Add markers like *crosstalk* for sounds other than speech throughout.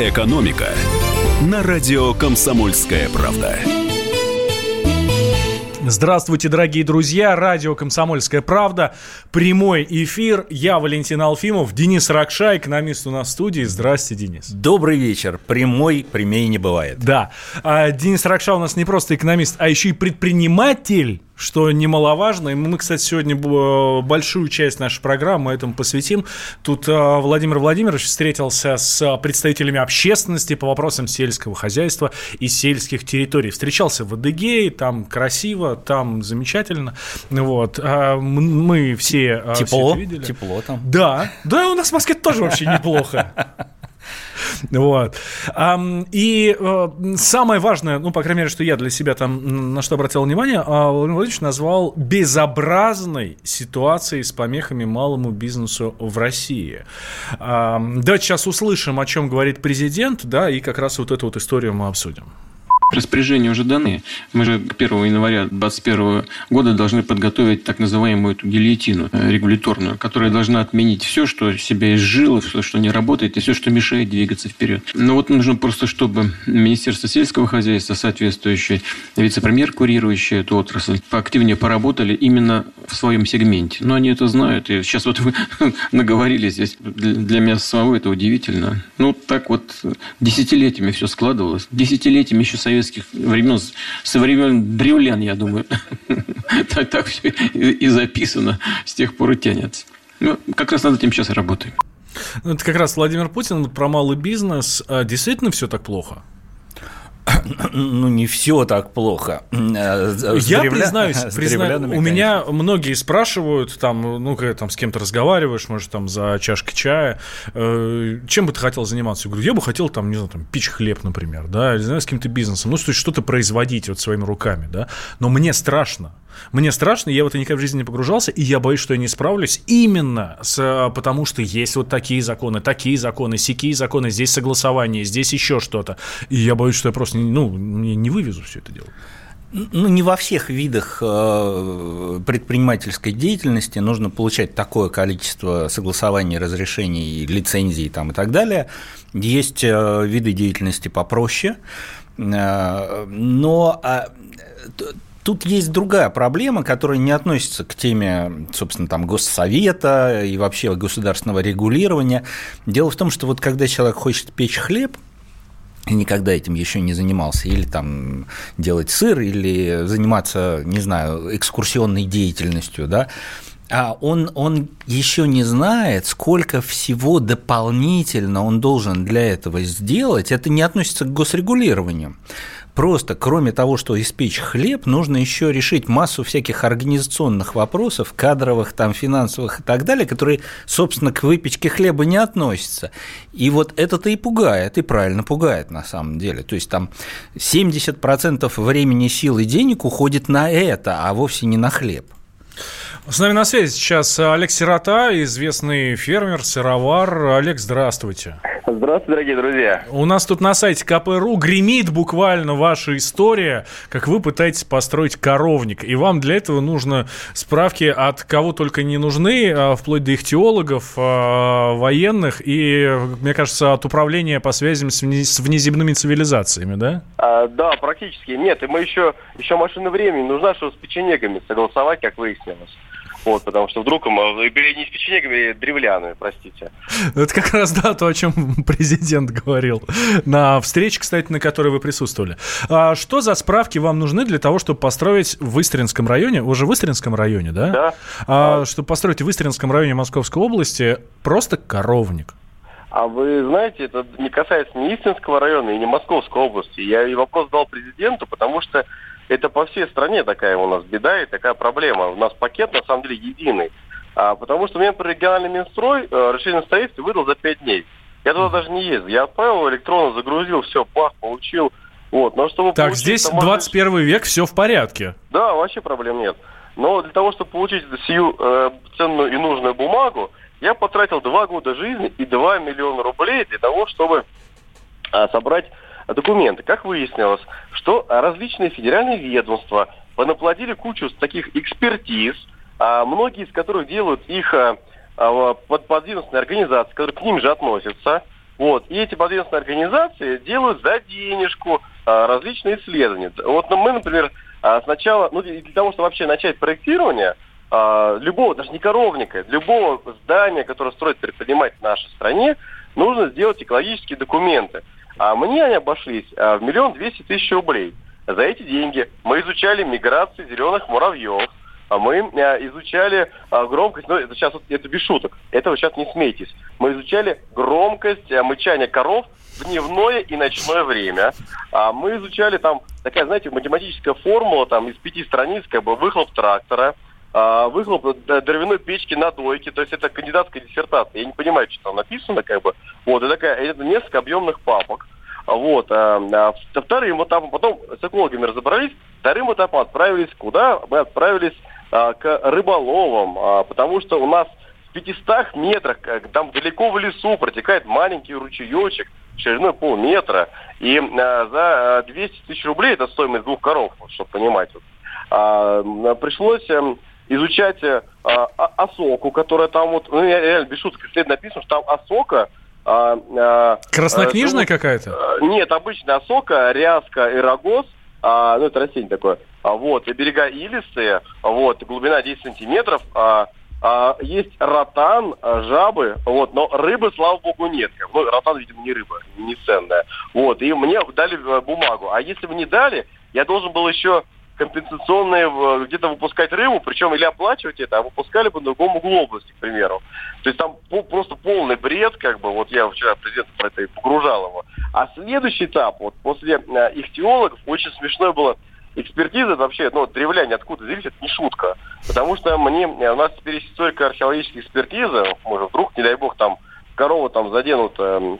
«Экономика» на радио «Комсомольская правда». Здравствуйте, дорогие друзья. Радио «Комсомольская правда». Прямой эфир. Я Валентин Алфимов. Денис Ракша, экономист у нас в студии. Здрасте, Денис. Добрый вечер. Прямой, прямее не бывает. Да. А, Денис Ракша у нас не просто экономист, а еще и предприниматель что немаловажно. И мы, кстати, сегодня большую часть нашей программы этому посвятим. Тут а, Владимир Владимирович встретился с представителями общественности по вопросам сельского хозяйства и сельских территорий. Встречался в Адыгее, там красиво, там замечательно. Вот. А, мы все, а, тепло, все видели. Тепло там. Да, да, у нас в Москве тоже вообще неплохо. Вот. И э, самое важное, ну, по крайней мере, что я для себя там на что обратил внимание, а, Владимир Владимирович назвал безобразной ситуацией с помехами малому бизнесу в России. Давайте сейчас услышим, о чем говорит президент, да, и как раз вот эту вот историю мы обсудим. Распоряжения уже даны. Мы же к 1 января 2021 года должны подготовить так называемую эту гильотину э, регуляторную, которая должна отменить все, что себя изжило, все, что не работает, и все, что мешает двигаться вперед. Но вот нужно просто, чтобы Министерство сельского хозяйства, соответствующий вице-премьер, курирующий эту отрасль, поактивнее поработали именно в своем сегменте. Но они это знают. И сейчас вот вы *laughs* наговорили здесь. Для меня самого это удивительно. Ну, так вот десятилетиями все складывалось. Десятилетиями еще Совет советских времен, со времен древлян, я думаю. *laughs* Так, так все и записано, с тех пор и тянется. Ну, как раз над этим сейчас и работаем. Ну, это как раз Владимир Путин про малый бизнес. А действительно все так плохо? Ну, не все так плохо. Э, Я древля... признаюсь, *laughs* признаюсь у меня многие спрашивают, там, ну, когда там с кем-то разговариваешь, может, там, за чашкой чая, э, чем бы ты хотел заниматься? Я говорю, я бы хотел, там, не знаю, там, печь хлеб, например, да, или, знаю, с каким-то бизнесом, ну, то есть что-то производить вот своими руками, да, но мне страшно. Мне страшно, я в это никогда в жизни не погружался, и я боюсь, что я не справлюсь именно с, потому, что есть вот такие законы, такие законы, сякие законы, здесь согласование, здесь еще что-то. И я боюсь, что я просто ну, не вывезу все это дело. Ну, не во всех видах э, предпринимательской деятельности нужно получать такое количество согласований, разрешений, лицензий там, и так далее. Есть э, виды деятельности попроще, э, но а, Тут есть другая проблема, которая не относится к теме, собственно, там, госсовета и вообще государственного регулирования. Дело в том, что вот когда человек хочет печь хлеб, никогда этим еще не занимался, или там делать сыр, или заниматься, не знаю, экскурсионной деятельностью, да, а он, он еще не знает, сколько всего дополнительно он должен для этого сделать. Это не относится к госрегулированию. Просто, кроме того, что испечь хлеб, нужно еще решить массу всяких организационных вопросов, кадровых, там, финансовых и так далее, которые, собственно, к выпечке хлеба не относятся. И вот это-то и пугает, и правильно пугает на самом деле. То есть там 70% времени, сил и денег уходит на это, а вовсе не на хлеб. С нами на связи сейчас Олег Сирота, известный фермер, сыровар. Олег, здравствуйте. Здравствуйте, дорогие друзья. У нас тут на сайте КПРУ гремит буквально ваша история, как вы пытаетесь построить коровник. И вам для этого нужно справки от кого только не нужны, а вплоть до их теологов, а, военных и, мне кажется, от управления по связям с внеземными цивилизациями, да? А, да, практически. Нет, и мы еще, еще машина времени нужна, чтобы с печенегами согласовать, как выяснилось. Вот, потому что вдруг не с печенегами, а древляны, простите. Это как раз, да, то, о чем *laughs* президент говорил на встрече, кстати, на которой вы присутствовали. А что за справки вам нужны для того, чтобы построить в Истринском районе, уже в Истринском районе, да? Да. А, чтобы построить в Истринском районе Московской области просто коровник? А вы знаете, это не касается ни Истинского района и не Московской области. Я и вопрос дал президенту, потому что это по всей стране такая у нас беда и такая проблема. У нас пакет на самом деле единый. А, потому что мне, например, региональный Минстрой э, расширенное строительство выдал за 5 дней. Я туда даже не ездил. Я отправил электронно, загрузил, все, пах, получил. Вот, но чтобы так, здесь 21 может... век, все в порядке. Да, вообще проблем нет. Но для того, чтобы получить сию э, ценную и нужную бумагу, я потратил два года жизни и 2 миллиона рублей для того, чтобы э, собрать документы. Как выяснилось, что различные федеральные ведомства понаплодили кучу таких экспертиз, а многие из которых делают их а, а, под подведомственные организации, которые к ним же относятся. Вот. И эти подведомственные организации делают за денежку различные исследования. Вот мы, например, сначала, ну, для того, чтобы вообще начать проектирование, любого, даже не коровника, любого здания, которое строит предприниматель в нашей стране, нужно сделать экологические документы. А мне они обошлись в миллион двести тысяч рублей. За эти деньги мы изучали миграции зеленых муравьев, а мы э, изучали э, громкость, ну, это сейчас это без шуток, этого сейчас не смейтесь. Мы изучали громкость мычания коров в дневное и ночное время. А мы изучали там такая, знаете, математическая формула там из пяти страниц, как бы выхлоп трактора, а, выхлоп дровяной печки на дойке, то есть это кандидатская диссертация. Я не понимаю, что там написано, как бы. Вот, это это несколько объемных папок. Вот. А, а, вторым этапом, потом с экологами разобрались, вторым этапом отправились куда? Мы отправились а, к рыболовам, а, потому что у нас в 500 метрах, там далеко в лесу протекает маленький ручеечек шириной полметра, и а, за 200 тысяч рублей, это стоимость двух коров, чтобы понимать, пришлось эм, изучать осоку, которая там вот, ну, реально без шуток, след написано, что там осока Краснокнижная какая-то? Нет, обычная осока, ряска и рогоз, а, ну это растение такое, а, вот, и берега илистые, вот, глубина 10 сантиметров, а, а, есть ротан, а, жабы, вот, но рыбы, слава богу, нет. Ну, ротан, видимо, не рыба, не ценная. Вот, и мне дали э, бумагу. А если бы не дали, я должен был еще компенсационные где-то выпускать рыбу, причем или оплачивать это, а выпускали бы на другом углу области, к примеру. То есть там по, просто полный бред, как бы, вот я вчера президент про это и погружал его. А следующий этап, вот после э, их теологов, очень смешно было, экспертиза вообще, ну, древляне откуда взялись, это не шутка. Потому что мне, э, у нас теперь есть историко-археологическая экспертиза, может, вдруг, не дай бог, там корову там заденут э,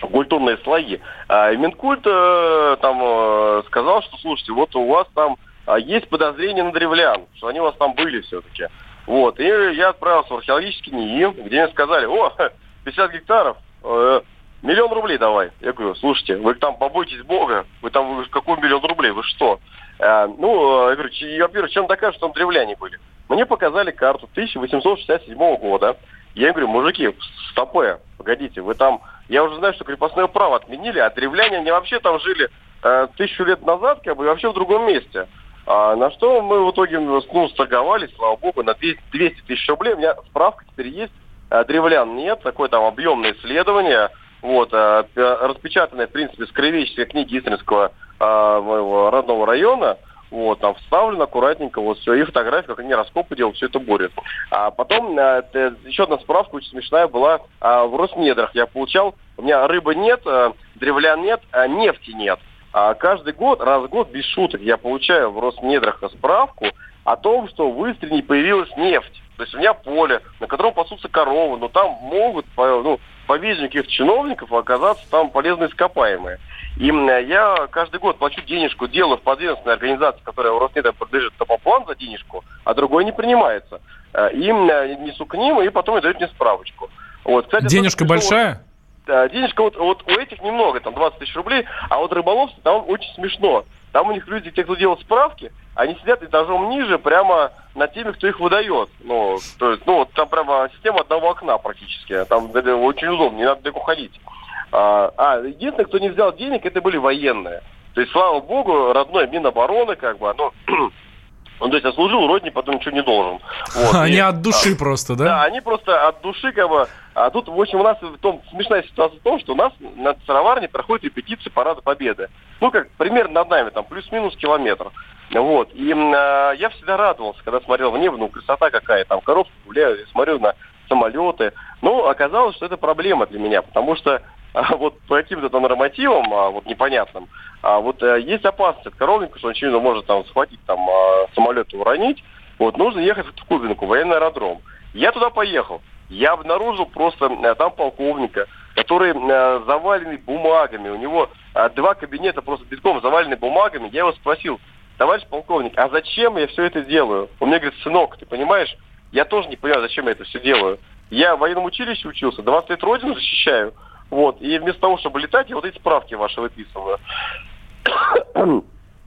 культурные слои. А Минкульт э, там э, сказал, что, слушайте, вот у вас там есть подозрения на древлян, что они у вас там были все-таки. Вот, и я отправился в археологический НИИ, где мне сказали, о, *laughs* 50 гектаров, э, миллион рублей давай. Я говорю, слушайте, вы там побойтесь Бога, вы там, вы, какой миллион рублей, вы что? А, ну, я говорю, во-первых, чем докажут, что там древляне были? Мне показали карту 1867 года. Я говорю, мужики, стопе, погодите, вы там... Я уже знаю, что крепостное право отменили, а древляне, они вообще там жили э, тысячу лет назад, как бы, вообще в другом месте. А, на что мы в итоге ну, сторговались, слава богу, на 200, 200 тысяч рублей. У меня справка теперь есть. А, древлян нет, такое там объемное исследование. Вот, а, распечатанное, в принципе, с краеведческой книги Истринского а, моего родного района. Вот, там вставлено аккуратненько, вот все, и фотографии, как они раскопы делают, все это борют. А потом а, еще одна справка очень смешная была а, в Роснедрах. Я получал, у меня рыбы нет, а, древлян нет, а нефти нет. А каждый год, раз в год, без шуток, я получаю в Роснедрах справку о том, что в Истрине появилась нефть. То есть у меня поле, на котором пасутся коровы, но там могут, ну, по видению каких-то чиновников, оказаться там полезные ископаемые. И я каждый год плачу денежку, делаю в подведомственной организации, которая у Роснедрах подлежит топоплан за денежку, а другой не принимается. Э, им несу к ним, и потом дают мне справочку. Вот, кстати, Денежка большая? Денежка вот, вот у этих немного, там 20 тысяч рублей, а вот рыболовство там очень смешно. Там у них люди, те, кто делал справки, они сидят этажом ниже, прямо на теме, кто их выдает. Ну, то есть, ну, там прямо система одного окна практически. Там очень удобно, не надо далеко ходить. А, а, единственное, кто не взял денег, это были военные. То есть, слава богу, родной Минобороны, как бы, оно *clears throat* он, то есть, отслужил родине, потом ничего не должен. Вот. *laughs* Они и, от души а, просто, да? Да, они просто от души, как бы. А тут, в общем, у нас в том, смешная ситуация в том, что у нас на Сыроварне проходит репетиция Парада Победы. Ну, как примерно над нами, там, плюс-минус километр. Вот. И э, я всегда радовался, когда смотрел в небо, ну, красота какая, там, коровки гуляют, я смотрю на самолеты. Ну, оказалось, что это проблема для меня, потому что а вот по каким-то там нормативам, а, вот непонятным, а вот а, есть опасность от коровника, что он очевидно может там схватить там а, самолет и уронить. Вот нужно ехать в Кубинку, военный аэродром. Я туда поехал. Я обнаружил просто а, там полковника, который а, заваленный бумагами. У него а, два кабинета просто битком завалены бумагами. Я его спросил, товарищ полковник, а зачем я все это делаю? Он мне говорит, сынок, ты понимаешь, я тоже не понимаю, зачем я это все делаю. Я в военном училище учился, 20 лет Родину защищаю. Вот. И вместо того, чтобы летать, я вот эти справки ваши выписываю. *coughs*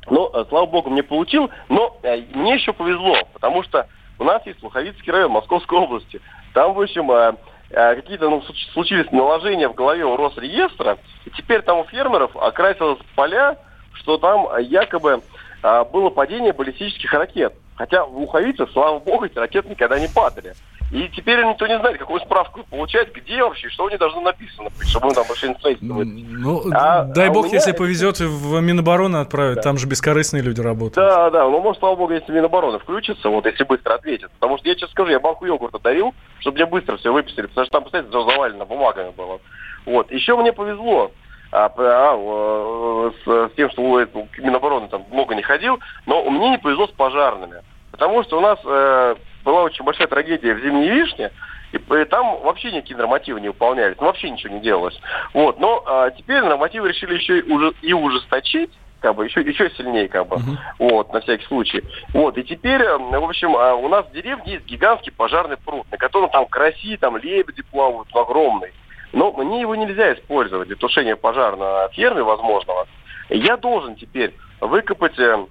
Ну, э, слава богу, мне получил, но э, мне еще повезло, потому что у нас есть Луховицкий район Московской области. Там, в общем, э, э, какие-то ну, случились наложения в голове у Росреестра, и теперь там у фермеров окрасилось поля, что там якобы э, было падение баллистических ракет. Хотя в Луховице, слава богу, эти ракеты никогда не падали. И теперь никто не знает, какую справку получать, где вообще, что у них должно написано, чтобы мы там больше не Ну, а, дай а бог, если это... повезет, в Минобороны отправят, да. там же бескорыстные люди работают. Да, да, ну, может, слава богу, если Минобороны включится, вот, если быстро ответит. Потому что я сейчас скажу, я банку йогурта дарил, чтобы мне быстро все выписали, потому что там, представляете, все завалено бумагами было. Вот, еще мне повезло, а, а, с, с тем, что Минобороны там много не ходил, но мне не повезло с пожарными. Потому что у нас э, была очень большая трагедия в Зимней Вишне, и, и там вообще никакие нормативы не выполнялись, ну, вообще ничего не делалось. Вот, но а, теперь нормативы решили еще и, уже, и ужесточить, как бы еще, еще сильнее, как бы, uh-huh. вот, на всякий случай. Вот, и теперь, э, в общем, а, у нас в деревне есть гигантский пожарный пруд, на котором там караси, там лебеди плавают, огромный. Но мне его нельзя использовать для тушения пожара на ферме возможного. Я должен теперь выкопать э,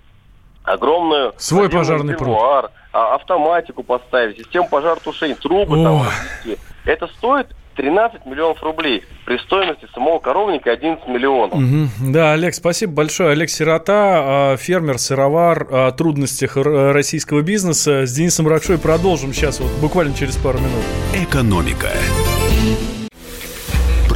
огромную... Свой пожарный пруд. А, автоматику поставить, систему пожаротушения, трубы там. Это стоит 13 миллионов рублей при стоимости самого коровника 11 миллионов. Угу. Да, Олег, спасибо большое. Олег Сирота, а, фермер, сыровар, о трудностях российского бизнеса. С Денисом Ракшой продолжим сейчас, вот буквально через пару минут. Экономика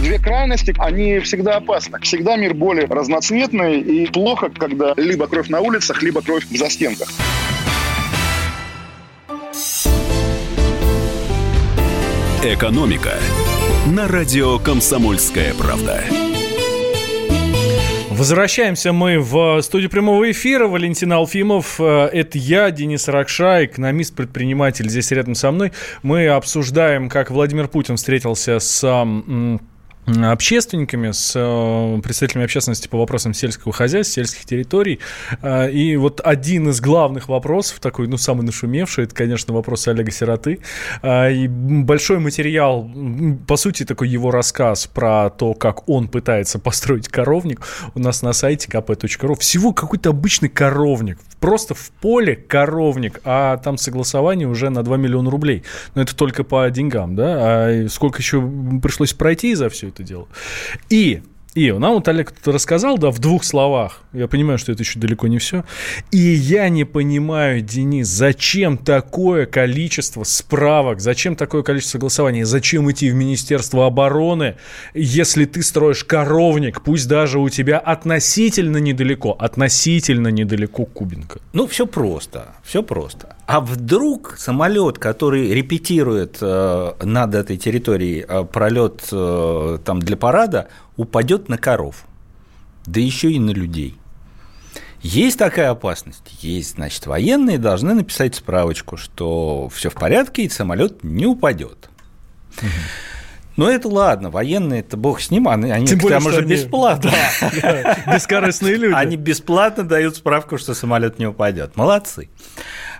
Две крайности, они всегда опасны. Всегда мир более разноцветный и плохо, когда либо кровь на улицах, либо кровь в застенках. Экономика на радио «Комсомольская правда». Возвращаемся мы в студию прямого эфира. Валентин Алфимов, э, это я, Денис Ракша, экономист-предприниматель здесь рядом со мной. Мы обсуждаем, как Владимир Путин встретился с общественниками, с э, представителями общественности по вопросам сельского хозяйства, сельских территорий. Э, и вот один из главных вопросов, такой, ну, самый нашумевший, это, конечно, вопрос Олега Сироты. Э, и большой материал, по сути, такой его рассказ про то, как он пытается построить коровник у нас на сайте kp.ru. Всего какой-то обычный коровник, просто в поле коровник, а там согласование уже на 2 миллиона рублей. Но это только по деньгам, да? А сколько еще пришлось пройти за все это дело. И и нам вот Олег рассказал, да, в двух словах. Я понимаю, что это еще далеко не все. И я не понимаю, Денис, зачем такое количество справок, зачем такое количество голосований, зачем идти в Министерство обороны, если ты строишь коровник, пусть даже у тебя относительно недалеко, относительно недалеко Кубинка. Ну, все просто, все просто. А вдруг самолет, который репетирует э, над этой территорией э, пролет э, там для парада, упадет на коров, да еще и на людей. Есть такая опасность? Есть. Значит, военные должны написать справочку, что все в порядке и самолет не упадет. Но это ладно, военные, это бог с ним, они, они Тем более, к тому же бесплатно. Да, *laughs* да, бескорыстные люди. Они бесплатно дают справку, что самолет не упадет. Молодцы.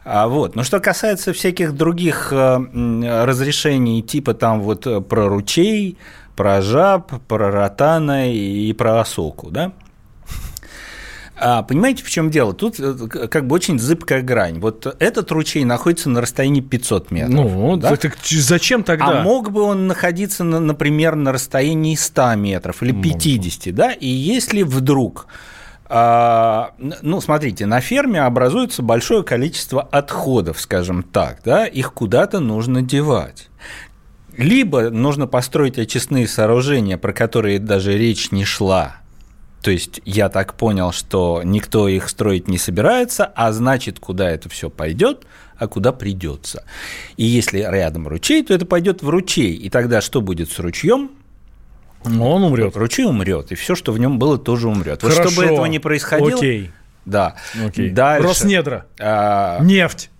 А вот. Но что касается всяких других э, разрешений, типа там вот э, про ручей, про жаб, про ротана и про осоку, да? А, понимаете, в чем дело? Тут э, как бы очень зыбкая грань. Вот этот ручей находится на расстоянии 500 метров. Ну, да? так зачем тогда? А мог бы он находиться, на, например, на расстоянии 100 метров или 50, мог. да? И если вдруг ну, смотрите, на ферме образуется большое количество отходов, скажем так, да, их куда-то нужно девать Либо нужно построить очистные сооружения, про которые даже речь не шла. То есть я так понял, что никто их строить не собирается, а значит, куда это все пойдет, а куда придется. И если рядом ручей, то это пойдет в ручей. И тогда что будет с ручьем? Ну, он умрет. Ручей умрет, и все, что в нем было, тоже умрет. Вот чтобы этого не происходило. Окей. Да. Окей. Дальше. Роснедра. А... Нефть.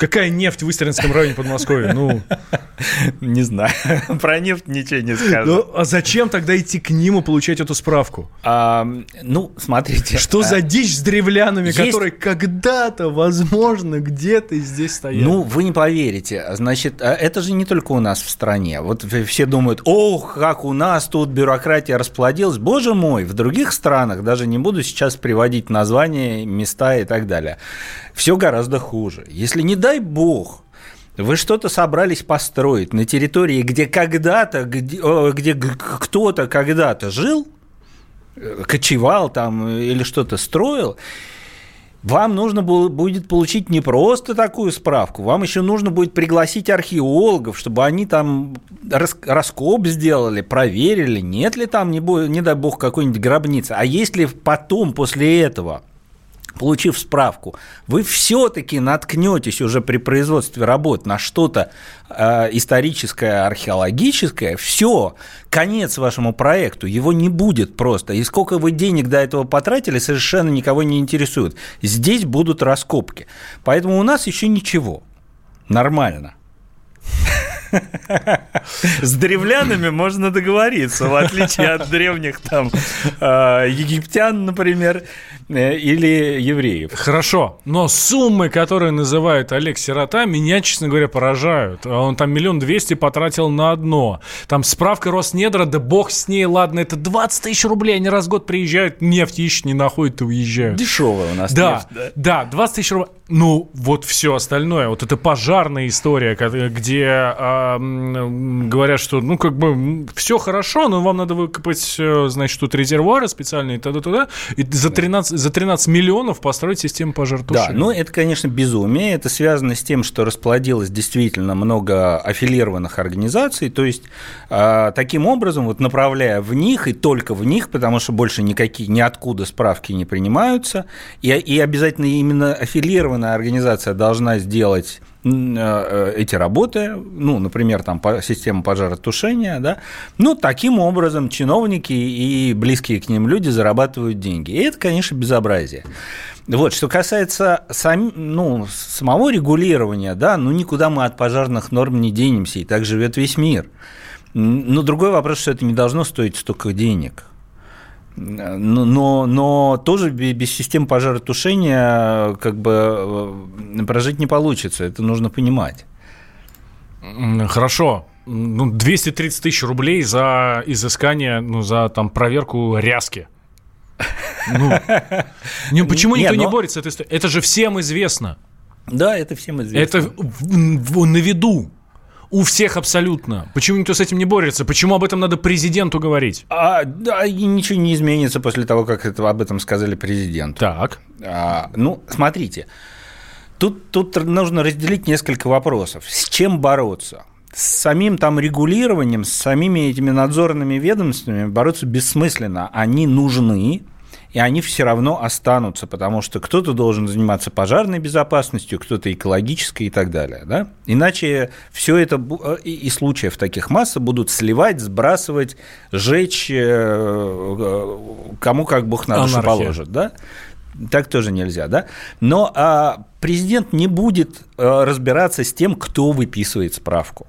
Какая нефть в Истринском районе Подмосковья? Ну, *laughs* не знаю. *laughs* Про нефть ничего не скажу. Ну, а зачем тогда идти к ним и получать эту справку? А, ну, смотрите. Что а... за дичь с древлянами, Есть... которые когда-то, возможно, где-то здесь стоят? Ну, вы не поверите. Значит, а это же не только у нас в стране. Вот все думают, ох, как у нас тут бюрократия расплодилась. Боже мой, в других странах, даже не буду сейчас приводить названия, места и так далее, все гораздо хуже. Если не дай бог, вы что-то собрались построить на территории, где когда-то, где, где кто-то когда-то жил, э, кочевал там или что-то строил, вам нужно будет получить не просто такую справку, вам еще нужно будет пригласить археологов, чтобы они там раскоп сделали, проверили, нет ли там, не, не дай бог, какой-нибудь гробницы. А есть ли потом, после этого, получив справку, вы все-таки наткнетесь уже при производстве работ на что-то э, историческое, археологическое, все, конец вашему проекту, его не будет просто. И сколько вы денег до этого потратили, совершенно никого не интересует. Здесь будут раскопки. Поэтому у нас еще ничего. Нормально. С древлянами можно договориться, в отличие от древних там э, египтян, например, э, или евреев. Хорошо, но суммы, которые называет Олег Сирота, меня, честно говоря, поражают. Он там миллион двести потратил на одно. Там справка Роснедра, да бог с ней, ладно, это 20 тысяч рублей, они раз в год приезжают, нефть ищут, не находят и уезжают. Дешевая у нас да, нефть, да? Да, 20 тысяч рублей. Ну, вот все остальное, вот это пожарная история, где а, говорят, что, ну, как бы, все хорошо, но вам надо выкопать, э, значит, тут резервуары специальные, туда-туда, и за 13, за 13 миллионов построить систему пожаротушения. Да, ну, это, конечно, безумие, это связано с тем, что расплодилось действительно много аффилированных организаций, то есть, а, таким образом, вот направляя в них и только в них, потому что больше никакие, ниоткуда справки не принимаются, и, и обязательно именно аффилированные определенная организация должна сделать э, э, эти работы, ну, например, там система пожаротушения, да, ну, таким образом чиновники и близкие к ним люди зарабатывают деньги. И это, конечно, безобразие. Вот, что касается сам, ну, самого регулирования, да, ну, никуда мы от пожарных норм не денемся, и так живет весь мир. Но другой вопрос, что это не должно стоить столько денег. Но, но тоже без систем пожаротушения как бы э, прожить не получится, это нужно понимать. Хорошо. Ну, 230 тысяч рублей за изыскание, ну, за там проверку ряски. Ну, не, почему никто не, но... не борется? Это, это же всем известно. Да, это всем известно. Это на виду у всех абсолютно. Почему никто с этим не борется? Почему об этом надо президенту говорить? А, да, и ничего не изменится после того, как это, об этом сказали президенту. Так. А, ну, смотрите, тут, тут нужно разделить несколько вопросов. С чем бороться? С самим там регулированием, с самими этими надзорными ведомствами бороться бессмысленно. Они нужны, и они все равно останутся, потому что кто-то должен заниматься пожарной безопасностью, кто-то экологической и так далее. Да? Иначе все это и случаев таких масса будут сливать, сбрасывать, жечь, э, э, кому как Бог на душу положит. Да? Так тоже нельзя, да? Но а, президент не будет а, разбираться с тем, кто выписывает справку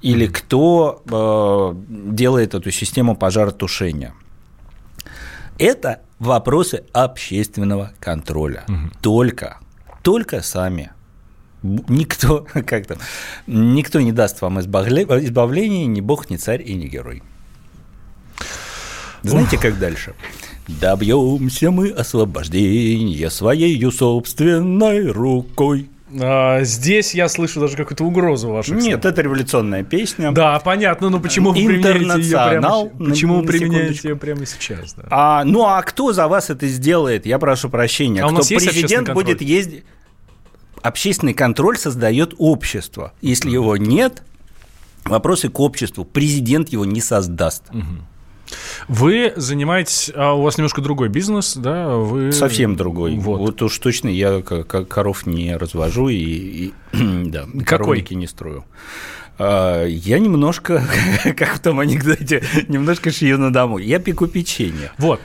или кто а, делает эту систему пожаротушения. Это вопросы общественного контроля. Угу. Только, только сами. Никто, *laughs* как там, никто не даст вам избавления, ни бог, ни царь и ни герой. Знаете, Ух. как дальше? Добьемся мы освобождения своей собственной рукой. А, здесь я слышу даже какую-то угрозу ваших Нет, это революционная песня. Да, понятно, но почему вы применяете ее прямо, почему вы применяете ее прямо сейчас? Да. А, ну а кто за вас это сделает? Я прошу прощения. А кто президент будет ездить? Общественный контроль создает общество. Если его нет, Вопросы к обществу. Президент его не создаст. Угу. Вы занимаетесь, а у вас немножко другой бизнес, да? Вы... Совсем другой. Вот. вот уж точно я как коров не развожу и, и *clears throat* да, Какой? не строю. А, я немножко, *laughs* как в том анекдоте, немножко шью на дому. Я пеку печенье. Вот.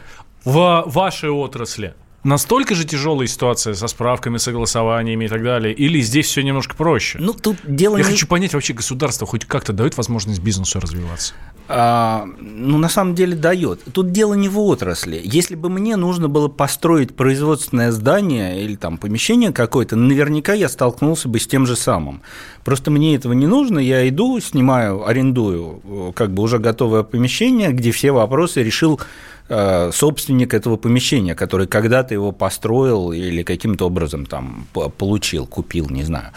В вашей отрасли настолько же тяжелая ситуация со справками, согласованиями и так далее? Или здесь все немножко проще? Ну, тут дело Я не... хочу понять, вообще государство хоть как-то дает возможность бизнесу развиваться? А, ну, на самом деле дает. Тут дело не в отрасли. Если бы мне нужно было построить производственное здание или там помещение какое-то, наверняка я столкнулся бы с тем же самым. Просто мне этого не нужно, я иду, снимаю, арендую э, как бы уже готовое помещение, где все вопросы решил собственник этого помещения, который когда-то его построил или каким-то образом там получил, купил, не знаю.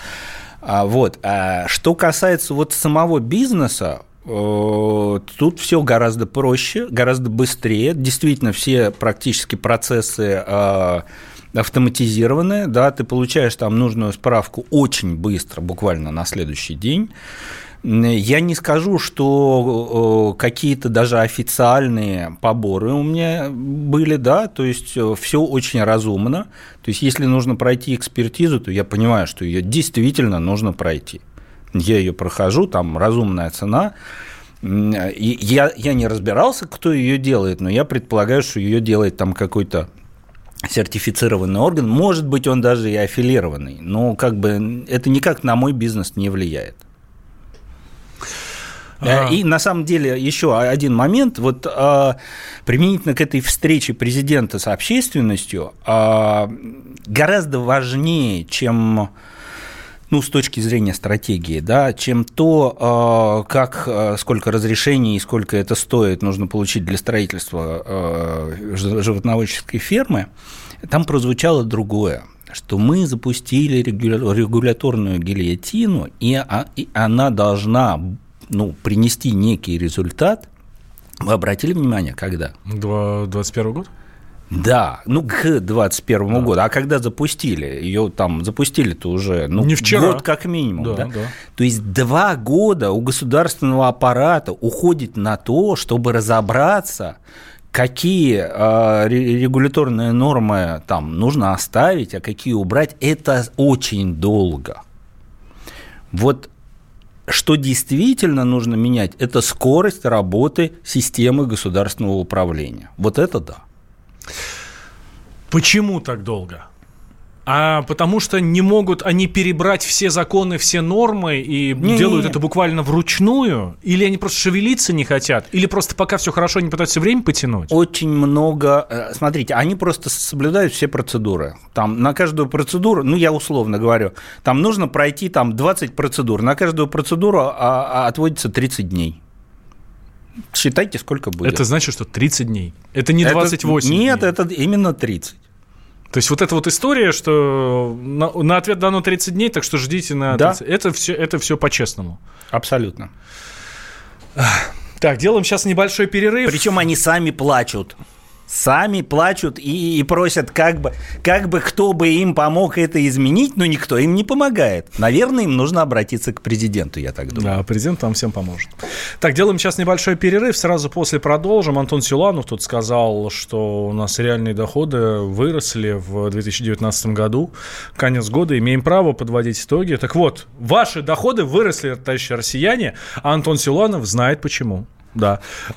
А вот. А что касается вот самого бизнеса, э, Тут все гораздо проще, гораздо быстрее. Действительно, все практически процессы э, автоматизированы. Да, ты получаешь там нужную справку очень быстро, буквально на следующий день. Я не скажу, что какие-то даже официальные поборы у меня были, да, то есть э, все очень разумно. То есть если нужно пройти экспертизу, то я понимаю, что ее действительно нужно пройти. Я ее прохожу, там разумная цена. И я, я не разбирался, кто ее делает, но я предполагаю, что ее делает там какой-то сертифицированный орган, может быть, он даже и аффилированный, но как бы это никак на мой бизнес не влияет. А. И на самом деле еще один момент, вот а, применительно к этой встрече президента с общественностью, а, гораздо важнее, чем ну, с точки зрения стратегии, да, чем то, как, сколько разрешений и сколько это стоит, нужно получить для строительства животноводческой фермы, там прозвучало другое что мы запустили регуляторную гильотину, и она должна ну, принести некий результат, вы обратили внимание, когда? 21 год? Да, ну к 2021 да. году. А когда запустили? Ее там запустили-то уже ну, Не вчера. год как минимум. Да, да? Да. То есть два года у государственного аппарата уходит на то, чтобы разобраться, какие э, регуляторные нормы там нужно оставить, а какие убрать. Это очень долго. Вот что действительно нужно менять, это скорость работы системы государственного управления. Вот это да. Почему так долго? А потому что не могут они перебрать все законы, все нормы и не, делают не, не. это буквально вручную? Или они просто шевелиться не хотят? Или просто пока все хорошо, они пытаются время потянуть? Очень много. Э, смотрите, они просто соблюдают все процедуры. Там на каждую процедуру, ну я условно говорю, там нужно пройти там 20 процедур. На каждую процедуру а, а, отводится 30 дней. Считайте, сколько будет. Это значит, что 30 дней. Это не 28 это, Нет, дней. это именно 30. То есть вот эта вот история, что на, на ответ дано 30 дней, так что ждите на 30. Да. Это все, это все по-честному. Абсолютно. Так, делаем сейчас небольшой перерыв. Причем они сами плачут сами плачут и, и просят, как бы, как бы кто бы им помог это изменить, но никто им не помогает. Наверное, им нужно обратиться к президенту, я так думаю. Да, президент там всем поможет. Так, делаем сейчас небольшой перерыв, сразу после продолжим. Антон Силанов тут сказал, что у нас реальные доходы выросли в 2019 году. Конец года, имеем право подводить итоги. Так вот, ваши доходы выросли, товарищи россияне, а Антон Силанов знает почему. Да. *laughs*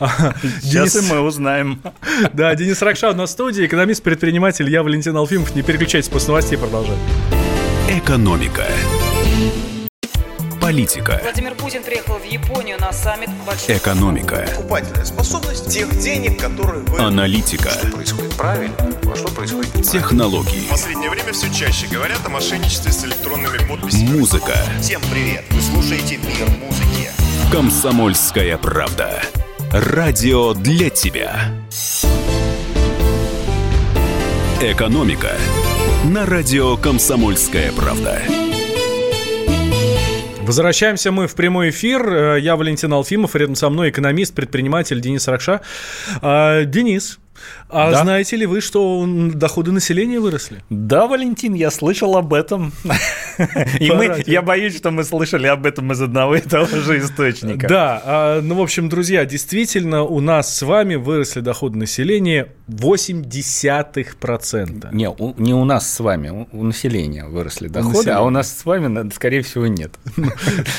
Сейчас Денис... мы узнаем. *laughs* Да, Денис Ракша на студии, экономист-предприниматель. Я Валентин Алфимов. Не переключайтесь после новостей, продолжаем. Экономика. Политика. Владимир Путин приехал в Японию на саммит большой... Экономика. Покупательная способность тех денег, которые вы... Аналитика. Что происходит правильно, а что происходит Технологии. В последнее время все чаще говорят о мошенничестве с электронными подписями. Музыка. Всем привет! Вы слушаете «Мир музыки». Комсомольская правда. Радио для тебя. Экономика на радио Комсомольская правда. Возвращаемся мы в прямой эфир. Я Валентин Алфимов, рядом со мной экономист, предприниматель Денис Ракша. А, Денис, А да. знаете ли вы, что доходы населения выросли? Да, Валентин, я слышал об этом. *laughs* И мы, я боюсь, что мы слышали об этом из одного и того же источника. Да, а, ну, в общем, друзья, действительно, у нас с вами выросли доходы населения 0,8%. Не, у, не у нас с вами, у, у населения выросли доходы, а у нас с вами, скорее всего, нет. *laughs*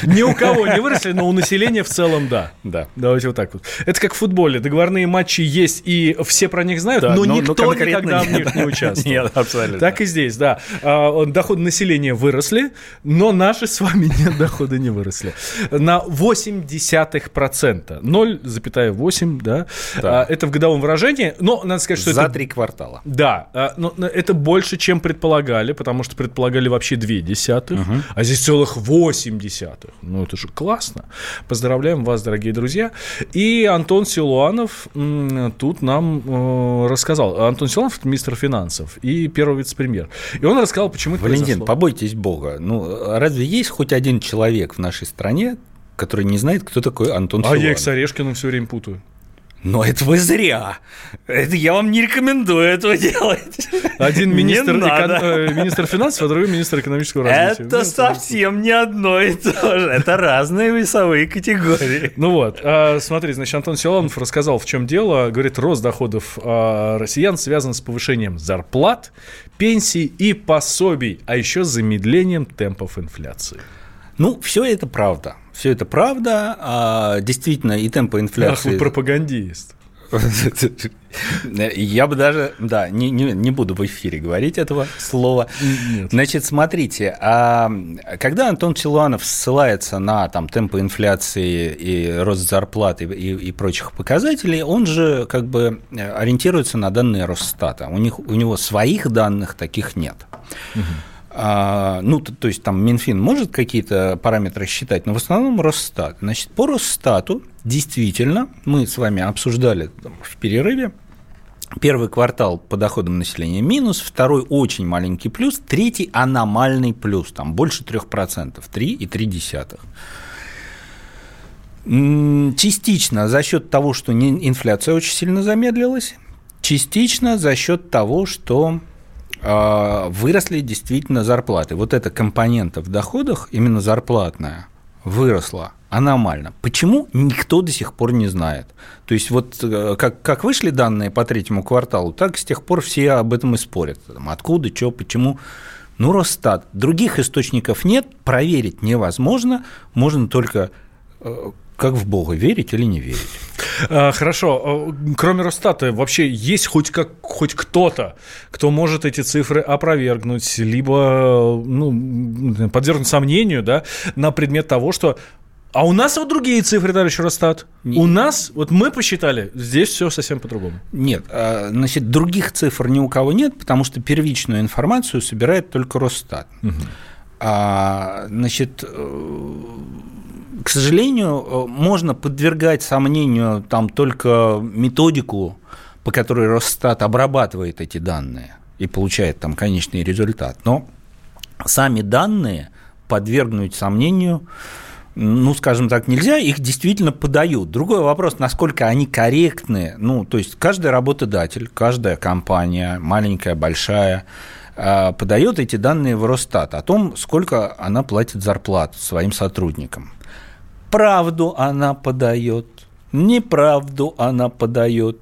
Ни у кого не выросли, но у населения в целом да. Да. Давайте вот так вот. Это как в футболе. Договорные матчи есть, и все про них знают, да, но, но никто но никогда нет. в них не участвовал. Нет, абсолютно. Так и здесь, да. А, доходы населения выросли, но наши с вами *laughs* нет, доходы не выросли. На 0,8%. 0,8, да. да. А, это в годовом выражении, но надо сказать, что За это... три квартала. Да, а, но это больше, чем предполагали, потому что предполагали вообще 2 десятых, угу. а здесь целых 8 десятых. Ну, это же классно. Поздравляем вас, дорогие друзья. И Антон Силуанов тут нам э, рассказал. Антон это мистер финансов и первый вице-премьер. И он рассказал, почему это Валентин, произошло. побойтесь Бога. Ну, разве есть хоть один человек в нашей стране, который не знает, кто такой Антон Силуанов? А я их с Орешкиным все время путаю. Но это вы зря. Это я вам не рекомендую этого делать. Один министр, эко... Э, министр финансов, а другой министр экономического развития. Это ну, совсем не одно и то же. Это разные весовые категории. Ну вот, а, смотри, значит, Антон Силанов рассказал, в чем дело. Говорит, рост доходов а, россиян связан с повышением зарплат, пенсий и пособий, а еще замедлением темпов инфляции. Ну, все это правда. Все это правда. А, действительно, и темпы инфляции... Ах, вы пропагандист. *laughs* Я бы даже, да, не, не, не буду в эфире говорить этого слова. Нет. Значит, смотрите, а когда Антон Силуанов ссылается на там, темпы инфляции и рост зарплат и, и, и прочих показателей, он же как бы ориентируется на данные Росстата. У, них, у него своих данных таких нет. Угу. А, ну, то, то есть там Минфин может какие-то параметры считать, но в основном Росстат. Значит, по Росстату действительно мы с вами обсуждали в перерыве, Первый квартал по доходам населения минус, второй очень маленький плюс, третий аномальный плюс, там больше 3%, 3,3%. Частично за счет того, что инфляция очень сильно замедлилась, частично за счет того, что выросли действительно зарплаты. Вот эта компонента в доходах, именно зарплатная, выросла аномально. Почему, никто до сих пор не знает. То есть вот э, как, как вышли данные по третьему кварталу, так с тех пор все об этом и спорят. Там, откуда, что, почему. Ну, Росстат. Других источников нет, проверить невозможно, можно только э, как в Бога, верить или не верить? А, хорошо. А, кроме Росстата, вообще есть хоть, как, хоть кто-то, кто может эти цифры опровергнуть, либо ну, подвергнуть сомнению да, на предмет того, что а у нас вот другие цифры, товарищ Росстат. Нет. У нас, вот мы посчитали, здесь все совсем по-другому. Нет, а, значит, других цифр ни у кого нет, потому что первичную информацию собирает только Росстат. Угу. А, значит, э, к сожалению, э, можно подвергать сомнению там только методику, по которой Росстат обрабатывает эти данные и получает там конечный результат. Но сами данные подвергнуть сомнению ну, скажем так, нельзя, их действительно подают. Другой вопрос, насколько они корректны. Ну, то есть каждый работодатель, каждая компания, маленькая, большая, э, подает эти данные в Росстат о том, сколько она платит зарплат своим сотрудникам правду она подает, неправду она подает.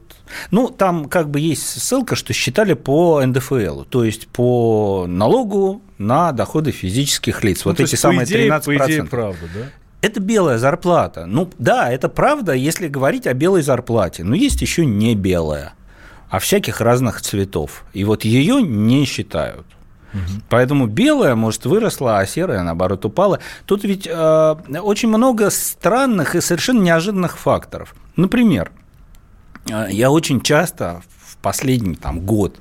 Ну, там как бы есть ссылка, что считали по НДФЛ, то есть по налогу на доходы физических лиц. Ну, вот эти самые идее, 13%. По идее, правда, да? Это белая зарплата. Ну, да, это правда, если говорить о белой зарплате. Но есть еще не белая, а всяких разных цветов. И вот ее не считают. Угу. Поэтому белая, может, выросла, а серая, наоборот, упала. Тут ведь э, очень много странных и совершенно неожиданных факторов. Например, э, я очень часто в последний там, год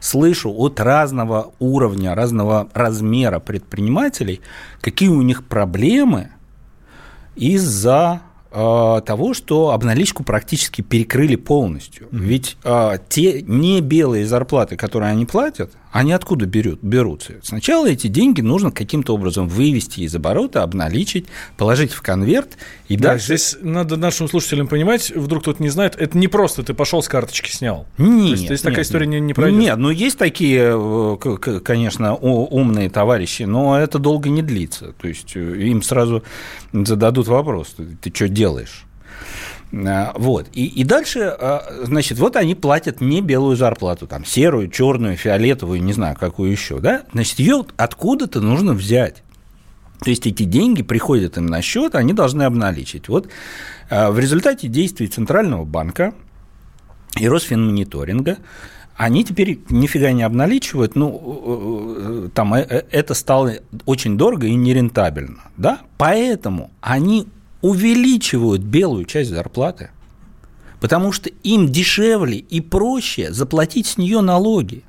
слышу от разного уровня, разного размера предпринимателей, какие у них проблемы из-за э, того, что обналичку практически перекрыли полностью. Mm-hmm. Ведь э, те не белые зарплаты, которые они платят, Они откуда берут, берутся? Сначала эти деньги нужно каким-то образом вывести из оборота, обналичить, положить в конверт и да, дальше... Здесь надо нашим слушателям понимать, вдруг кто-то не знает, это не просто ты пошел с карточки снял. Нет, То есть, здесь нет, такая история нет. не, не пройдет. Нет, ну есть такие, э, конечно, умные товарищи, но это долго не длится. То есть э, им сразу зададут вопрос, ты что делаешь? А, вот. И, и дальше, а, значит, вот они платят не белую зарплату, там, серую, черную, фиолетовую, не знаю, какую еще, да? Значит, ее откуда-то нужно взять. То есть эти деньги приходят им на счет, они должны обналичить. Вот а, в результате действий Центрального банка и Росфинмониторинга они теперь нифига не обналичивают, ну, э, э, там э, это стало очень дорого и нерентабельно, да, поэтому они увеличивают белую часть зарплаты, потому что им дешевле и проще заплатить с нее налоги.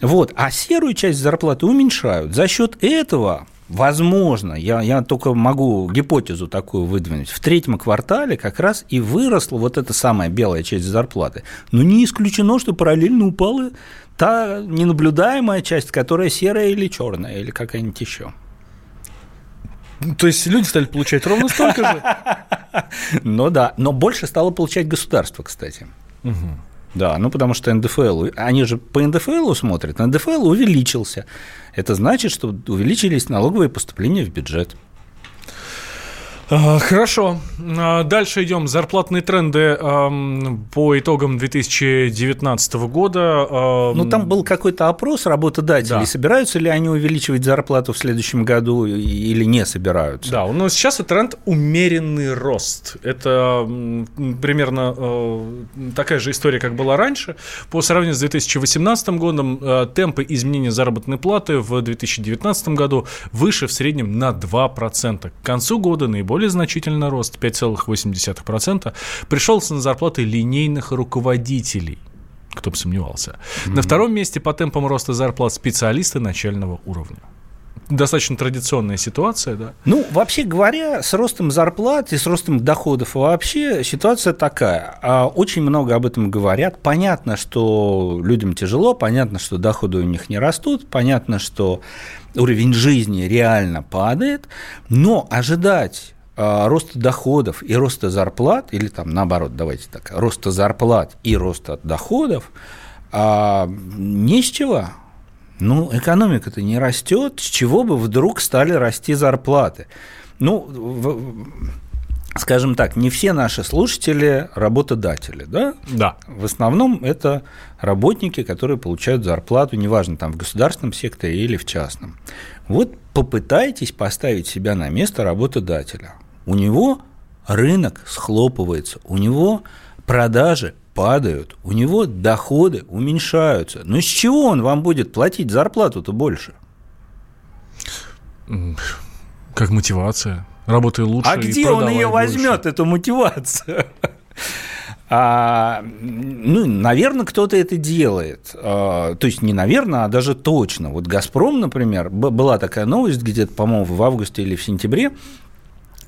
Вот, а серую часть зарплаты уменьшают. За счет этого, возможно, я, я только могу гипотезу такую выдвинуть, в третьем квартале как раз и выросла вот эта самая белая часть зарплаты. Но не исключено, что параллельно упала та ненаблюдаемая часть, которая серая или черная, или какая-нибудь еще. То есть люди стали получать ровно столько же? *laughs* Ну да, но больше стало получать государство, кстати. Да, ну потому что НДФЛ, они же по НДФЛ смотрят, НДФЛ увеличился. Это значит, что увеличились налоговые поступления в бюджет. А, хорошо. А, дальше идем. Зарплатные тренды по итогам 2019 года. Ну, там был какой-то опрос работодателей. Да. Собираются ли они увеличивать зарплату в следующем году или не собираются? Да, но сейчас и тренд умеренный рост. Это примерно э, такая же история, как была раньше. По сравнению с 2018 годом э, темпы изменения заработной платы в 2019 году выше в среднем на 2%. К концу года наиболее более значительный рост, 5,8%, пришелся на зарплаты линейных руководителей кто бы сомневался. Mm-hmm. На втором месте по темпам роста зарплат специалисты начального уровня достаточно традиционная ситуация, да? Ну, вообще говоря, с ростом зарплат и с ростом доходов вообще ситуация такая. А очень много об этом говорят. Понятно, что людям тяжело, понятно, что доходы у них не растут, понятно, что уровень жизни реально падает, но ожидать роста доходов и роста зарплат, или там наоборот, давайте так, роста зарплат и роста доходов, а, не с чего. Ну, экономика-то не растет, с чего бы вдруг стали расти зарплаты? Ну, скажем так, не все наши слушатели работодатели, да? Да. В основном это работники, которые получают зарплату, неважно, там в государственном секторе или в частном. Вот попытайтесь поставить себя на место работодателя у него рынок схлопывается, у него продажи падают, у него доходы уменьшаются. Но с чего он вам будет платить зарплату-то больше? Как мотивация. Работай лучше. А где он ее возьмет, эту мотивацию? *laughs* А, ну, наверное, кто-то это делает. А, то есть не наверное, а даже точно. Вот Газпром, например, была такая новость где-то, по-моему, в августе или в сентябре,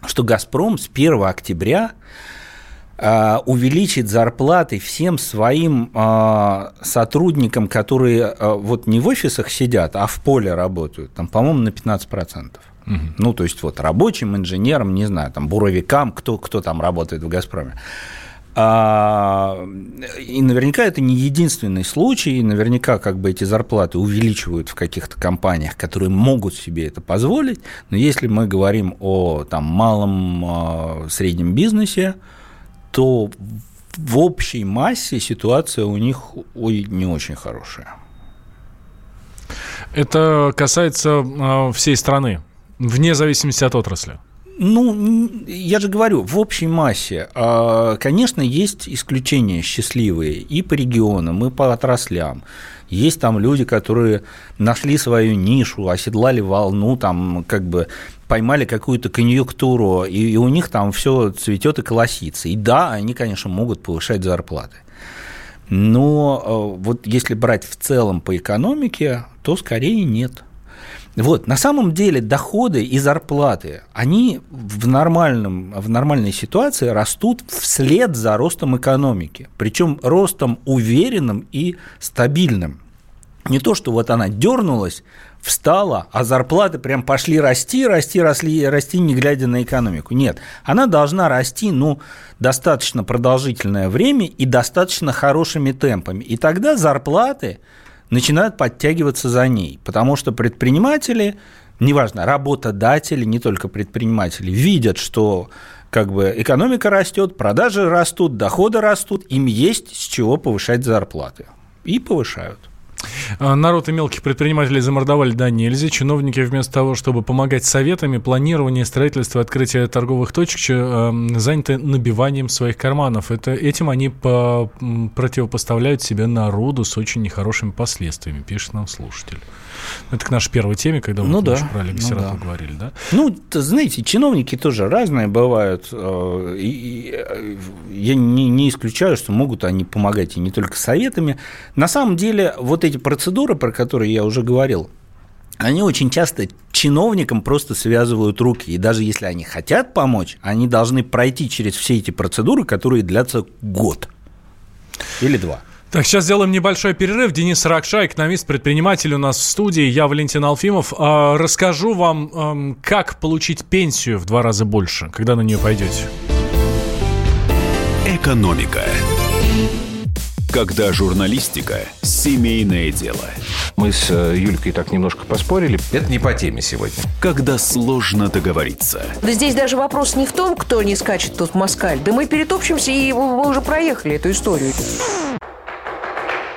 что «Газпром» с 1 октября а, увеличит зарплаты всем своим а, сотрудникам, которые а, вот не в офисах сидят, а в поле работают, там, по-моему, на 15%. Угу. Ну, то есть вот рабочим, инженерам, не знаю, там, буровикам, кто, кто там работает в «Газпроме». А, и наверняка это не единственный случай, и наверняка как бы эти зарплаты увеличивают в каких-то компаниях, которые могут себе это позволить. Но если мы говорим о там, малом, а, среднем бизнесе, то в общей массе ситуация у них ой, не очень хорошая. Это касается э, всей страны, вне зависимости от отрасли. Ну, я же говорю, в общей массе, а, конечно, есть исключения счастливые и по регионам, и по отраслям. Есть там люди, которые нашли свою нишу, оседлали волну, там как бы поймали какую-то конъюнктуру, и, и у них там все цветет и колосится. И да, они, конечно, могут повышать зарплаты. Но а, вот если брать в целом по экономике, то скорее нет. Вот, на самом деле доходы и зарплаты, они в, нормальном, в нормальной ситуации растут вслед за ростом экономики, причем ростом уверенным и стабильным. не то, что вот она дернулась, встала, а зарплаты прям пошли расти, расти, росли, расти, не глядя на экономику. Нет, она должна расти, ну, достаточно продолжительное время и достаточно хорошими темпами. И тогда зарплаты начинают подтягиваться за ней, потому что предприниматели, неважно, работодатели, не только предприниматели, видят, что как бы экономика растет, продажи растут, доходы растут, им есть с чего повышать зарплаты. И повышают. А, народ и мелких предпринимателей замордовали да нельзя. Чиновники вместо того, чтобы помогать советами, планирование, строительство, открытие торговых точек, заняты набиванием своих карманов. Это, этим они по, противопоставляют себе народу с очень нехорошими последствиями, пишет нам слушатель. Это к нашей первой теме, когда ну, вот да, про Олега ну, да. говорили, да? Ну, знаете, чиновники тоже разные бывают. Э, и э, я не, не исключаю, что могут они помогать и не только советами. На самом деле, вот эти процедуры, про которые я уже говорил, они очень часто чиновникам просто связывают руки. И даже если они хотят помочь, они должны пройти через все эти процедуры, которые длятся год или два. Так, сейчас сделаем небольшой перерыв. Денис Ракша, экономист, предприниматель у нас в студии. Я Валентин Алфимов. А, расскажу вам, как получить пенсию в два раза больше, когда на нее пойдете. Экономика. Когда журналистика – семейное дело. Мы с э, Юлькой так немножко поспорили. Это не по теме сегодня. Когда сложно договориться. Да здесь даже вопрос не в том, кто не скачет тут в москаль. Да мы перетопчемся, и мы уже проехали эту историю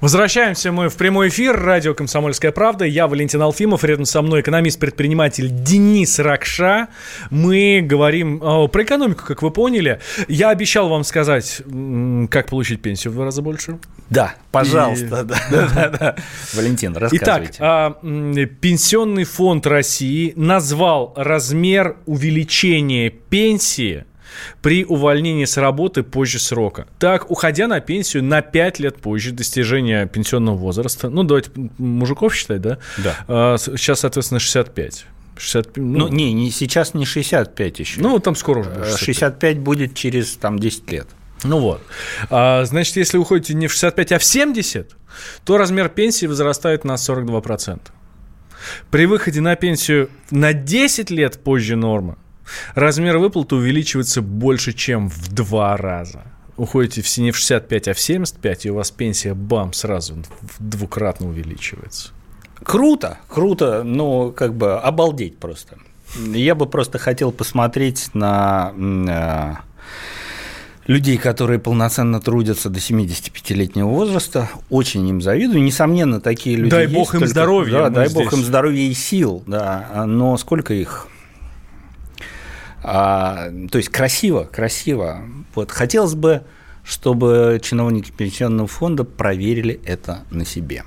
Возвращаемся мы в прямой эфир. Радио «Комсомольская правда». Я Валентин Алфимов. Рядом со мной экономист-предприниматель Денис Ракша. Мы говорим о, про экономику, как вы поняли. Я обещал вам сказать, как получить пенсию в два раза больше. Да, пожалуйста. И... *laughs* Да, да, да. Валентин, рассказывайте. Итак, Пенсионный фонд России назвал размер увеличения пенсии при увольнении с работы позже срока. Так, уходя на пенсию на 5 лет позже достижения пенсионного возраста, ну, давайте мужиков считать, да? Да. А, сейчас, соответственно, 65. 65, ну, ну, не, не, сейчас не 65 еще. Ну, там скоро уже будет 65. 65 будет через там 10 лет. Ну вот. А, значит, если уходите не в 65, а в 70, то размер пенсии возрастает на 42%. При выходе на пенсию на 10 лет позже нормы Размер выплаты увеличивается больше, чем в два раза. Уходите в не в 65, а в 75, и у вас пенсия, бам, сразу двукратно увеличивается. Круто, круто, но как бы обалдеть просто. Я бы просто хотел посмотреть на э, людей, которые полноценно трудятся до 75-летнего возраста. Очень им завидую. Несомненно, такие люди дай есть. Бог им только, здоровья. Да, дай здесь. бог им здоровья и сил. Да. Но сколько их? А, то есть красиво, красиво. Вот хотелось бы, чтобы чиновники пенсионного фонда проверили это на себе.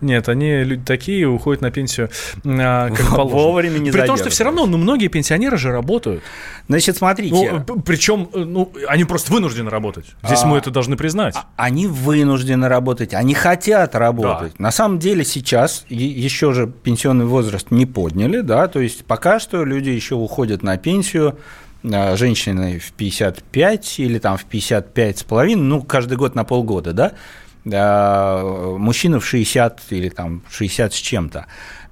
Нет, они люди такие, уходят на пенсию а, как положено. Вовремя не При том, что все равно, ну, многие пенсионеры же работают. Значит, смотрите. Ну, причем, э, ну, они просто вынуждены работать. Здесь а, мы это должны признать. А, они вынуждены работать, они хотят работать. Да. На самом деле сейчас еще же пенсионный возраст не подняли, да, то есть пока что люди еще уходят на пенсию а, женщины в 55 или там в 55 с половиной, ну, каждый год на полгода, да, мужчина в 60 или там 60 с чем-то,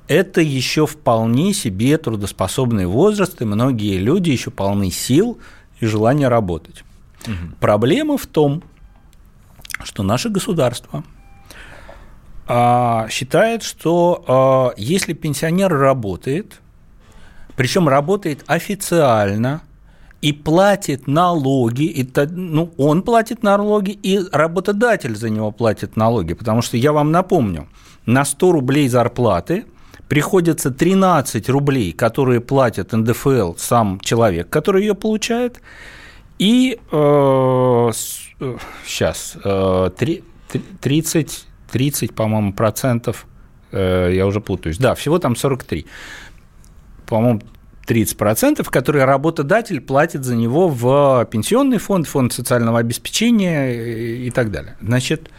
это еще вполне себе трудоспособный возраст, и многие люди еще полны сил и желания работать. Угу. Проблема в том, что наше государство а, считает, что а, если пенсионер работает, причем работает официально – и платит налоги, и, ну, он платит налоги, и работодатель за него платит налоги, потому что я вам напомню, на 100 рублей зарплаты приходится 13 рублей, которые платит НДФЛ сам человек, который ее получает, и э, сейчас э, 30 30, по-моему, процентов, э, я уже путаюсь, да, всего там 43, по-моему, 30%, которые работодатель платит за него в пенсионный фонд, фонд социального обеспечения и так далее. Значит,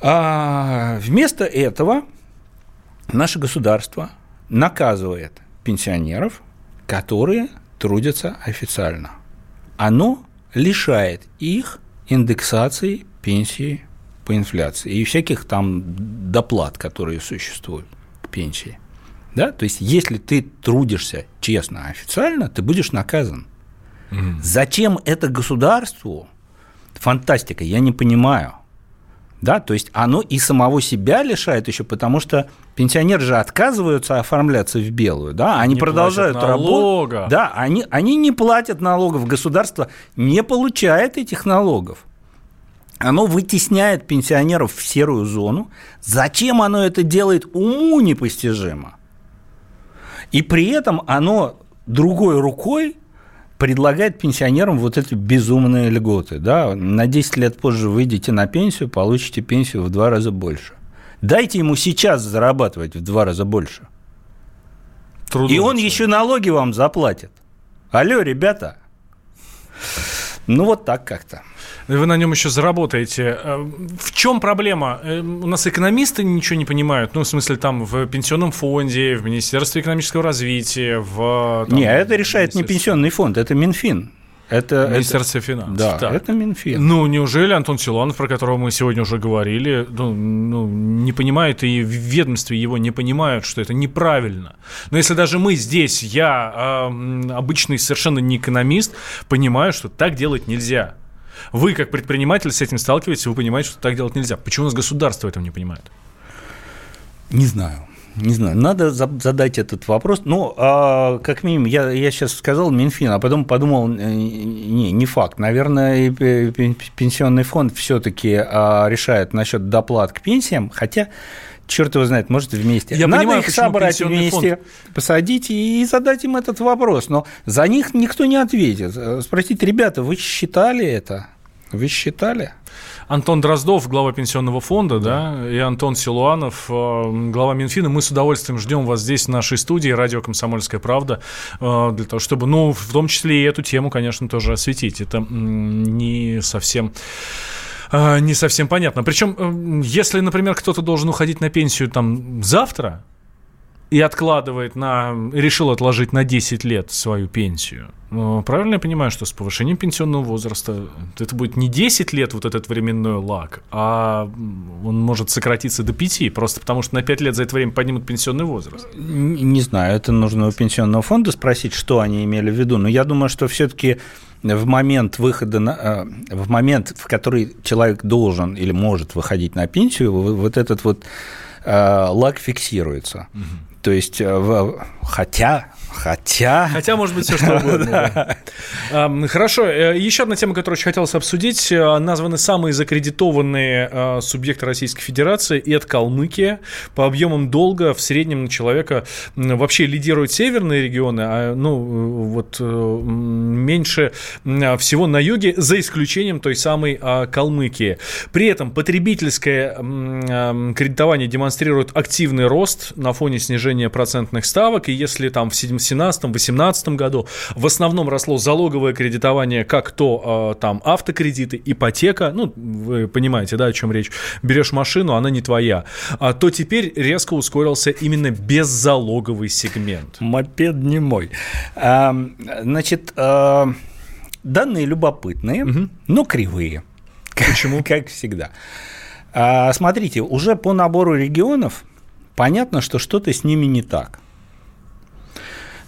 а вместо этого наше государство наказывает пенсионеров, которые трудятся официально. Оно лишает их индексации пенсии по инфляции и всяких там доплат, которые существуют к пенсии. Да? То есть, если ты трудишься честно, официально, ты будешь наказан. Mm. Зачем это государству? Фантастика, я не понимаю. Да, то есть оно и самого себя лишает еще, потому что пенсионеры же отказываются оформляться в белую, да, они не продолжают работать. Да, они, они не платят налогов, государство не получает этих налогов. Оно вытесняет пенсионеров в серую зону. Зачем оно это делает, уму непостижимо. И при этом оно другой рукой предлагает пенсионерам вот эти безумные льготы. Да? На 10 лет позже выйдете на пенсию, получите пенсию в два раза больше. Дайте ему сейчас зарабатывать в два раза больше. Трудно И он еще налоги вам заплатит. Алло, ребята. Ну, вот так как-то вы на нем еще заработаете. Э, в чем проблема? Э, у нас экономисты ничего не понимают, ну, в смысле, там, в пенсионном фонде, в Министерстве экономического развития, в... Там, не, это решает не пенсионный фонд, это Минфин. Это, Министерство это, финансов. Да, так. это Минфин. Ну, неужели Антон Силуанов, про которого мы сегодня уже говорили, ну, ну, не понимает, и в ведомстве его не понимают, что это неправильно. Но если даже мы здесь, я, э, обычный совершенно не экономист, понимаю, что так делать нельзя. Вы, как предприниматель, с этим сталкиваетесь, вы понимаете, что так делать нельзя. Почему у нас государство этом не понимает? Не знаю. Не знаю, надо задать этот вопрос. Ну, а, как минимум, я, я сейчас сказал Минфин, а потом подумал, э, не, не факт. Наверное, пенсионный фонд все-таки а, решает насчет доплат к пенсиям, хотя черт его знает, может, вместе. Я Надо понимаю, их собрать вместе, фонд... посадить и задать им этот вопрос. Но за них никто не ответит. Спросить, ребята, вы считали это? Вы считали? Антон Дроздов, глава пенсионного фонда, да, да и Антон Силуанов, э, глава Минфина. Мы с удовольствием ждем вас здесь, в нашей студии, радио «Комсомольская правда», э, для того, чтобы, ну, в том числе и эту тему, конечно, тоже осветить. Это не совсем э, не совсем понятно. Причем, если, например, кто-то должен уходить на пенсию там завтра, и откладывает на, решил отложить на 10 лет свою пенсию. Но правильно я понимаю, что с повышением пенсионного возраста это будет не 10 лет вот этот временной лаг, а он может сократиться до 5, просто потому что на 5 лет за это время поднимут пенсионный возраст? Не знаю, это нужно у пенсионного фонда спросить, что они имели в виду, но я думаю, что все-таки в момент выхода, на, э, в момент, в который человек должен или может выходить на пенсию, вот этот вот э, лаг фиксируется. Угу. То есть, э, хотя Хотя... Хотя, может быть, все что *laughs* угодно. Хорошо. Э, еще одна тема, которую очень хотелось обсудить. Э, названы самые закредитованные э, субъекты Российской Федерации. И это Калмыкия. По объемам долга в среднем на человека вообще лидируют северные регионы, а ну, вот меньше всего на юге, за исключением той самой Калмыкии. При этом потребительское кредитование демонстрирует активный рост на фоне снижения процентных ставок. И если там в 2017-2018 году. В основном росло залоговое кредитование, как то э, там автокредиты, ипотека, ну, вы понимаете, да, о чем речь. Берешь машину, она не твоя. А то теперь резко ускорился именно беззалоговый сегмент. Мопед не мой. А, значит, а, данные любопытные, угу. но кривые. Почему? *laughs* Как всегда. А, смотрите, уже по набору регионов понятно, что что-то с ними не так.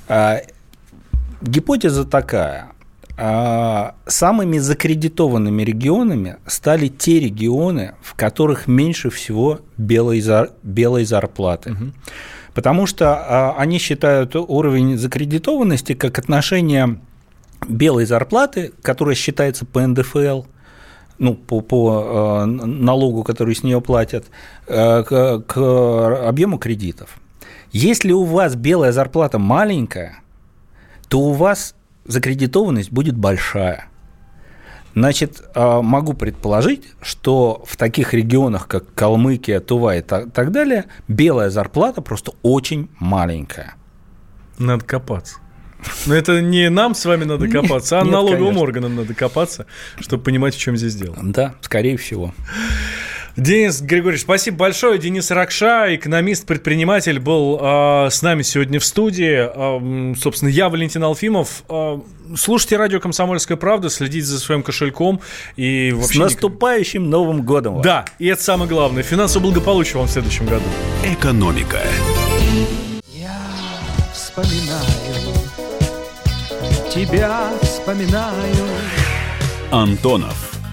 А, гипотеза такая. А, самыми закредитованными регионами стали те регионы, в которых меньше всего белой, зар... белой зарплаты. Угу. Потому что а, они считают уровень закредитованности как отношение белой зарплаты, которая считается по НДФЛ, ну, по, по налогу, который с нее платят, к, к объему кредитов. Если у вас белая зарплата маленькая, то у вас закредитованность будет большая. Значит, а, могу предположить, что в таких регионах, как Калмыкия, Тува и так далее, белая зарплата просто очень маленькая. Надо копаться. Но это не нам с вами надо *laughs* копаться, а нет, налоговым конечно. органам надо копаться, чтобы понимать, в чем здесь дело. Да, скорее всего. Денис Григорьевич, спасибо большое. Денис Ракша, экономист-предприниматель, был э, с нами сегодня в студии. Э, собственно, я Валентин Алфимов. Э, слушайте радио «Комсомольская правда», следите за своим кошельком. И вообще... С наступающим ник... Новым годом! Вас. Да, и это самое главное. Финансовое благополучие вам в следующем году. Экономика. Я вспоминаю, тебя вспоминаю. Антонов.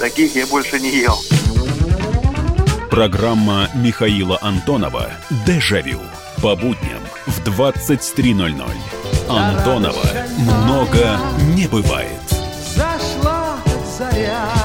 Таких я больше не ел. Программа Михаила Антонова «Дежавю». По будням в 23.00. Антонова много не бывает. Зашла заря.